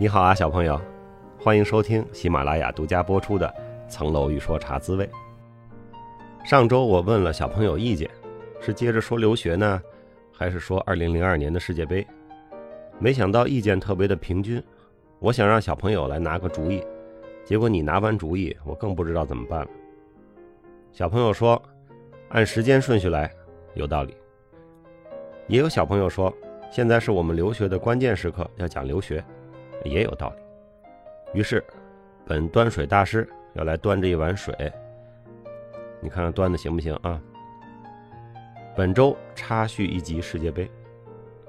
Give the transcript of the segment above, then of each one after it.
你好啊，小朋友，欢迎收听喜马拉雅独家播出的《层楼欲说茶滋味》。上周我问了小朋友意见，是接着说留学呢，还是说2002年的世界杯？没想到意见特别的平均。我想让小朋友来拿个主意，结果你拿完主意，我更不知道怎么办了。小朋友说，按时间顺序来，有道理。也有小朋友说，现在是我们留学的关键时刻，要讲留学。也有道理。于是，本端水大师要来端着一碗水，你看看端的行不行啊？本周插叙一集世界杯，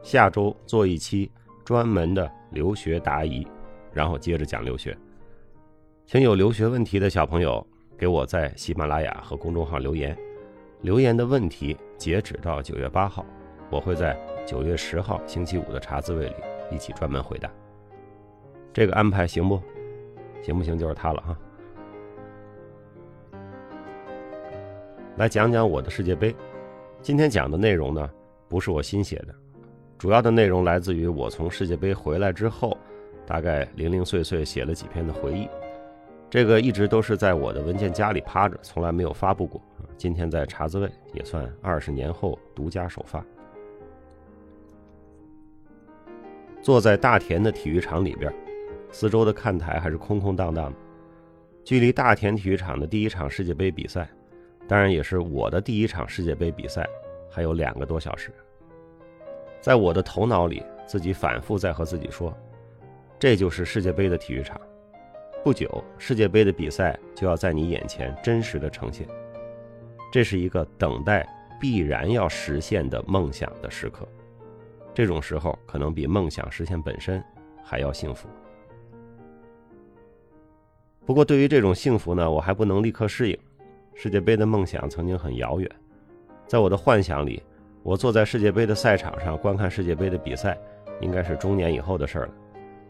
下周做一期专门的留学答疑，然后接着讲留学。请有留学问题的小朋友给我在喜马拉雅和公众号留言，留言的问题截止到九月八号，我会在九月十号星期五的茶滋味里一起专门回答。这个安排行不？行不行？就是他了哈。来讲讲我的世界杯。今天讲的内容呢，不是我新写的，主要的内容来自于我从世界杯回来之后，大概零零碎碎写了几篇的回忆。这个一直都是在我的文件夹里趴着，从来没有发布过。今天在茶滋味也算二十年后独家首发。坐在大田的体育场里边。四周的看台还是空空荡荡的，距离大田体育场的第一场世界杯比赛，当然也是我的第一场世界杯比赛，还有两个多小时。在我的头脑里，自己反复在和自己说：“这就是世界杯的体育场，不久世界杯的比赛就要在你眼前真实的呈现。这是一个等待必然要实现的梦想的时刻，这种时候可能比梦想实现本身还要幸福。”不过，对于这种幸福呢，我还不能立刻适应。世界杯的梦想曾经很遥远，在我的幻想里，我坐在世界杯的赛场上观看世界杯的比赛，应该是中年以后的事了。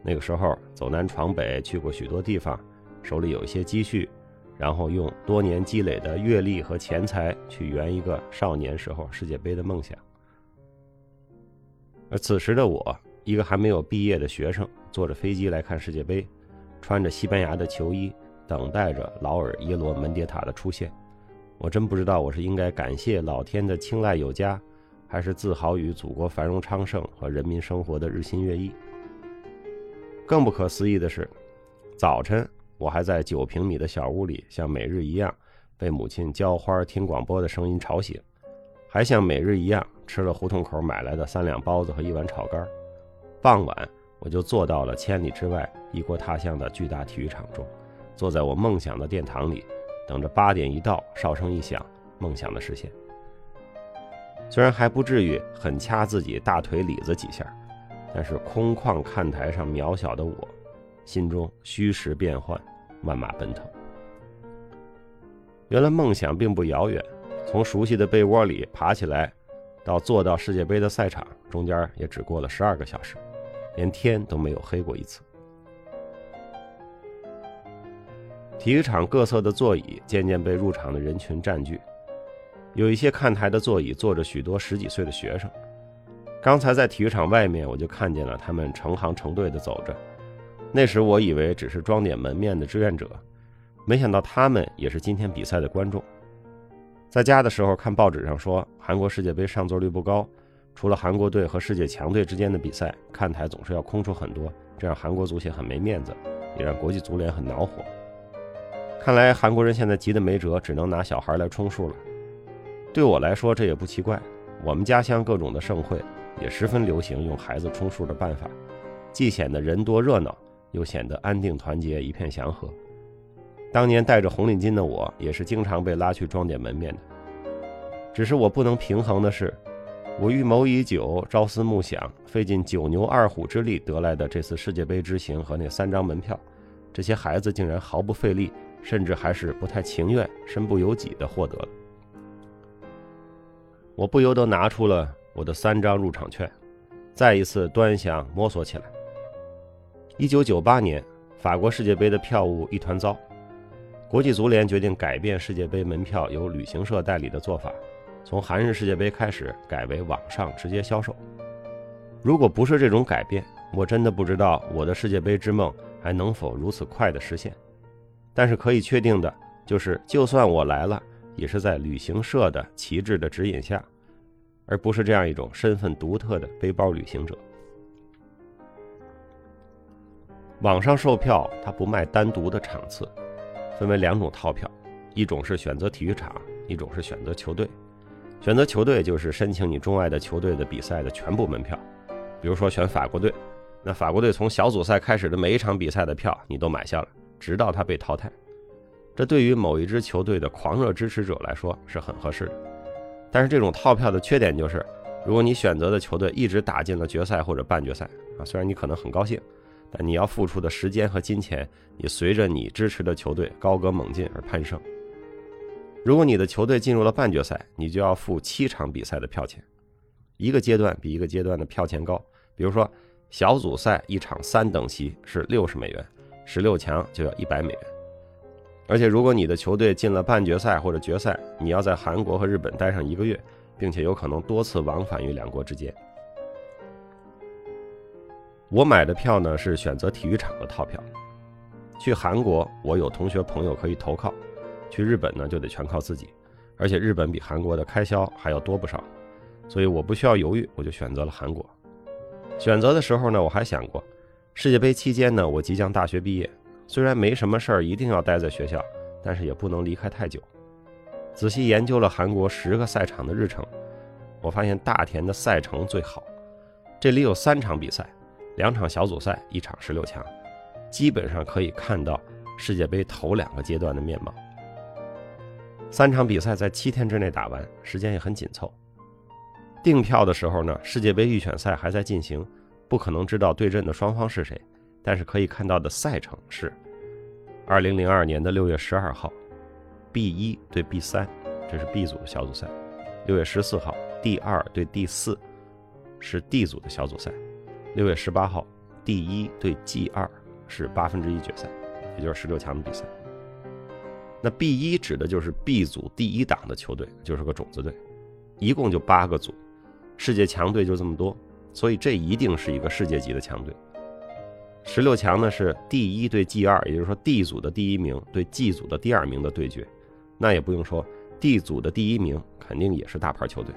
那个时候走南闯北，去过许多地方，手里有一些积蓄，然后用多年积累的阅历和钱财去圆一个少年时候世界杯的梦想。而此时的我，一个还没有毕业的学生，坐着飞机来看世界杯。穿着西班牙的球衣，等待着劳尔耶罗门迭塔的出现。我真不知道我是应该感谢老天的青睐有加，还是自豪于祖国繁荣昌盛和人民生活的日新月异。更不可思议的是，早晨我还在九平米的小屋里，像每日一样被母亲浇花、听广播的声音吵醒，还像每日一样吃了胡同口买来的三两包子和一碗炒肝。傍晚。我就坐到了千里之外、异国他乡的巨大体育场中，坐在我梦想的殿堂里，等着八点一到，哨声一响，梦想的实现。虽然还不至于很掐自己大腿里子几下，但是空旷看台上渺小的我，心中虚实变幻，万马奔腾。原来梦想并不遥远，从熟悉的被窝里爬起来，到坐到世界杯的赛场，中间也只过了十二个小时。连天都没有黑过一次。体育场各侧的座椅渐渐被入场的人群占据，有一些看台的座椅坐着许多十几岁的学生。刚才在体育场外面，我就看见了他们成行成队的走着。那时我以为只是装点门面的志愿者，没想到他们也是今天比赛的观众。在家的时候看报纸上说，韩国世界杯上座率不高。除了韩国队和世界强队之间的比赛，看台总是要空出很多，这让韩国足协很没面子，也让国际足联很恼火。看来韩国人现在急得没辙，只能拿小孩来充数了。对我来说，这也不奇怪。我们家乡各种的盛会也十分流行用孩子充数的办法，既显得人多热闹，又显得安定团结，一片祥和。当年戴着红领巾的我，也是经常被拉去装点门面的。只是我不能平衡的是。我预谋已久，朝思暮想，费尽九牛二虎之力得来的这次世界杯之行和那三张门票，这些孩子竟然毫不费力，甚至还是不太情愿、身不由己地获得了。我不由得拿出了我的三张入场券，再一次端详摸索起来。一九九八年法国世界杯的票务一团糟，国际足联决定改变世界杯门票由旅行社代理的做法。从韩日世界杯开始改为网上直接销售。如果不是这种改变，我真的不知道我的世界杯之梦还能否如此快的实现。但是可以确定的就是，就算我来了，也是在旅行社的旗帜的指引下，而不是这样一种身份独特的背包旅行者。网上售票，它不卖单独的场次，分为两种套票，一种是选择体育场，一种是选择球队。选择球队就是申请你钟爱的球队的比赛的全部门票，比如说选法国队，那法国队从小组赛开始的每一场比赛的票你都买下了，直到他被淘汰。这对于某一支球队的狂热支持者来说是很合适的。但是这种套票的缺点就是，如果你选择的球队一直打进了决赛或者半决赛啊，虽然你可能很高兴。但你要付出的时间和金钱也随着你支持的球队高歌猛进而攀升。如果你的球队进入了半决赛，你就要付七场比赛的票钱，一个阶段比一个阶段的票钱高。比如说，小组赛一场三等席是六十美元，十六强就要一百美元。而且，如果你的球队进了半决赛或者决赛，你要在韩国和日本待上一个月，并且有可能多次往返于两国之间。我买的票呢是选择体育场的套票。去韩国，我有同学朋友可以投靠；去日本呢，就得全靠自己。而且日本比韩国的开销还要多不少，所以我不需要犹豫，我就选择了韩国。选择的时候呢，我还想过，世界杯期间呢，我即将大学毕业，虽然没什么事儿一定要待在学校，但是也不能离开太久。仔细研究了韩国十个赛场的日程，我发现大田的赛程最好，这里有三场比赛。两场小组赛，一场十六强，基本上可以看到世界杯头两个阶段的面貌。三场比赛在七天之内打完，时间也很紧凑。订票的时候呢，世界杯预选赛还在进行，不可能知道对阵的双方是谁，但是可以看到的赛程是：二零零二年的六月十二号，B 一对 B 三，这是 B 组的小组赛；六月十四号，D 二对 D 四，是 D 组的小组赛。六月十八号，D 一对 G 二是八分之一决赛，也就是十六强的比赛。那 B 一指的就是 B 组第一档的球队，就是个种子队，一共就八个组，世界强队就这么多，所以这一定是一个世界级的强队。十六强呢是 D 一对 G 二，也就是说 D 组的第一名对 G 组的第二名的对决，那也不用说，D 组的第一名肯定也是大牌球队。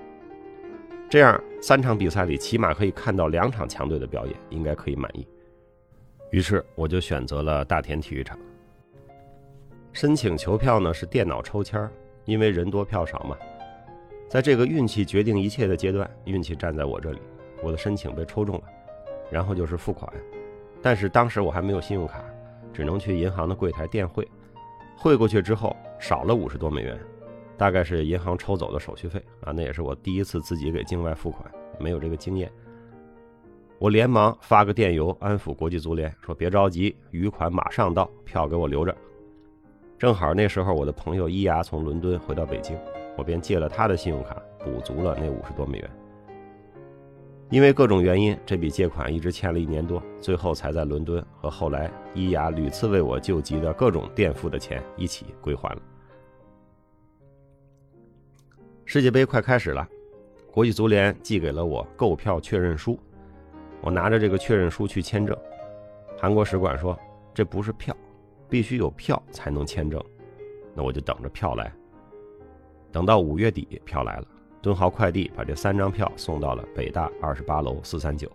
这样三场比赛里起码可以看到两场强队的表演，应该可以满意。于是我就选择了大田体育场。申请球票呢是电脑抽签因为人多票少嘛。在这个运气决定一切的阶段，运气站在我这里，我的申请被抽中了。然后就是付款，但是当时我还没有信用卡，只能去银行的柜台电汇，汇过去之后少了五十多美元。大概是银行抽走的手续费啊，那也是我第一次自己给境外付款，没有这个经验。我连忙发个电邮安抚国际足联，说别着急，余款马上到，票给我留着。正好那时候我的朋友伊牙从伦敦回到北京，我便借了他的信用卡补足了那五十多美元。因为各种原因，这笔借款一直欠了一年多，最后才在伦敦和后来伊牙屡次为我救急的各种垫付的钱一起归还了。世界杯快开始了，国际足联寄给了我购票确认书，我拿着这个确认书去签证。韩国使馆说这不是票，必须有票才能签证。那我就等着票来。等到五月底，票来了，敦豪快递把这三张票送到了北大二十八楼四三九。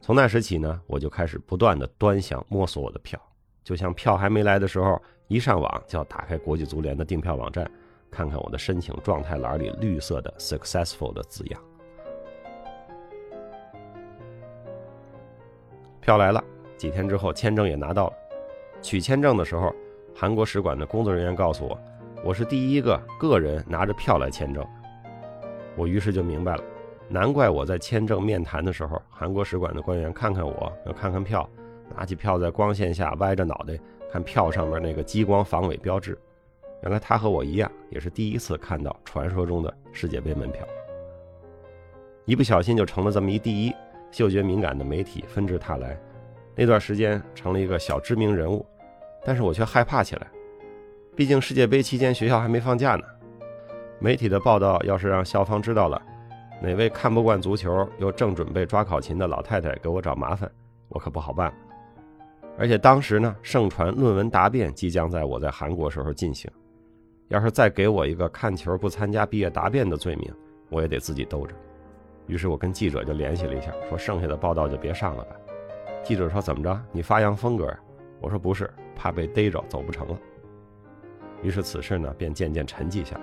从那时起呢，我就开始不断的端详摸索我的票，就像票还没来的时候，一上网就要打开国际足联的订票网站。看看我的申请状态栏里绿色的 “successful” 的字样。票来了，几天之后签证也拿到了。取签证的时候，韩国使馆的工作人员告诉我，我是第一个个人拿着票来签证。我于是就明白了，难怪我在签证面谈的时候，韩国使馆的官员看看我，要看看票，拿起票在光线下歪着脑袋看票上面那个激光防伪标志。原来他和我一样，也是第一次看到传说中的世界杯门票，一不小心就成了这么一第一。嗅觉敏感的媒体纷至沓来，那段时间成了一个小知名人物，但是我却害怕起来。毕竟世界杯期间学校还没放假呢，媒体的报道要是让校方知道了，哪位看不惯足球又正准备抓考勤的老太太给我找麻烦，我可不好办。而且当时呢，盛传论文答辩即将在我在韩国时候进行，要是再给我一个看球不参加毕业答辩的罪名，我也得自己兜着。于是我跟记者就联系了一下，说剩下的报道就别上了吧。记者说怎么着？你发扬风格？我说不是，怕被逮着走不成了。于是此事呢便渐渐沉寂下来。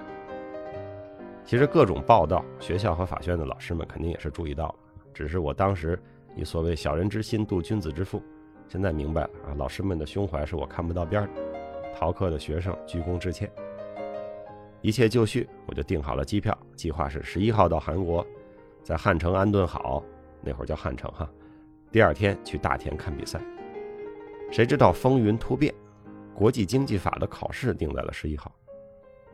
其实各种报道，学校和法学院的老师们肯定也是注意到了，只是我当时以所谓小人之心度君子之腹，现在明白了啊，老师们的胸怀是我看不到边的，逃课的学生鞠躬致歉。一切就绪，我就订好了机票，计划是十一号到韩国，在汉城安顿好，那会儿叫汉城哈，第二天去大田看比赛。谁知道风云突变，国际经济法的考试定在了十一号。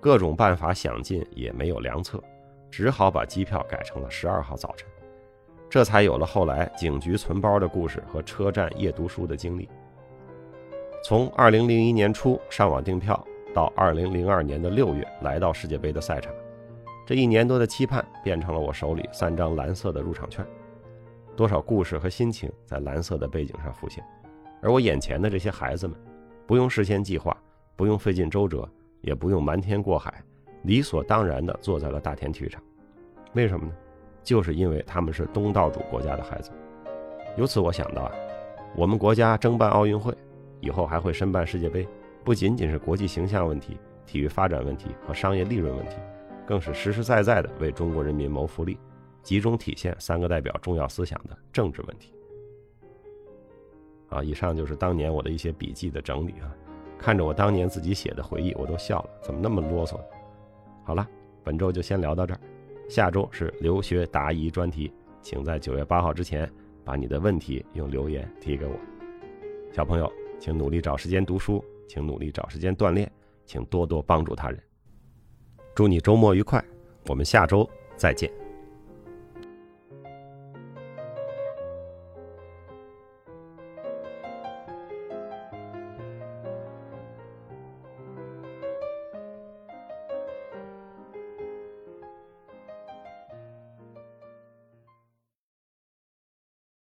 各种办法想尽也没有良策，只好把机票改成了十二号早晨，这才有了后来警局存包的故事和车站夜读书的经历。从二零零一年初上网订票，到二零零二年的六月来到世界杯的赛场，这一年多的期盼变成了我手里三张蓝色的入场券。多少故事和心情在蓝色的背景上浮现，而我眼前的这些孩子们，不用事先计划，不用费尽周折。也不用瞒天过海，理所当然地坐在了大田体育场。为什么呢？就是因为他们是东道主国家的孩子。由此我想到啊，我们国家争办奥运会，以后还会申办世界杯，不仅仅是国际形象问题、体育发展问题和商业利润问题，更是实实在在的为中国人民谋福利，集中体现三个代表重要思想的政治问题。啊，以上就是当年我的一些笔记的整理啊。看着我当年自己写的回忆，我都笑了，怎么那么啰嗦？好了，本周就先聊到这儿，下周是留学答疑专题，请在九月八号之前把你的问题用留言提给我。小朋友，请努力找时间读书，请努力找时间锻炼，请多多帮助他人。祝你周末愉快，我们下周再见。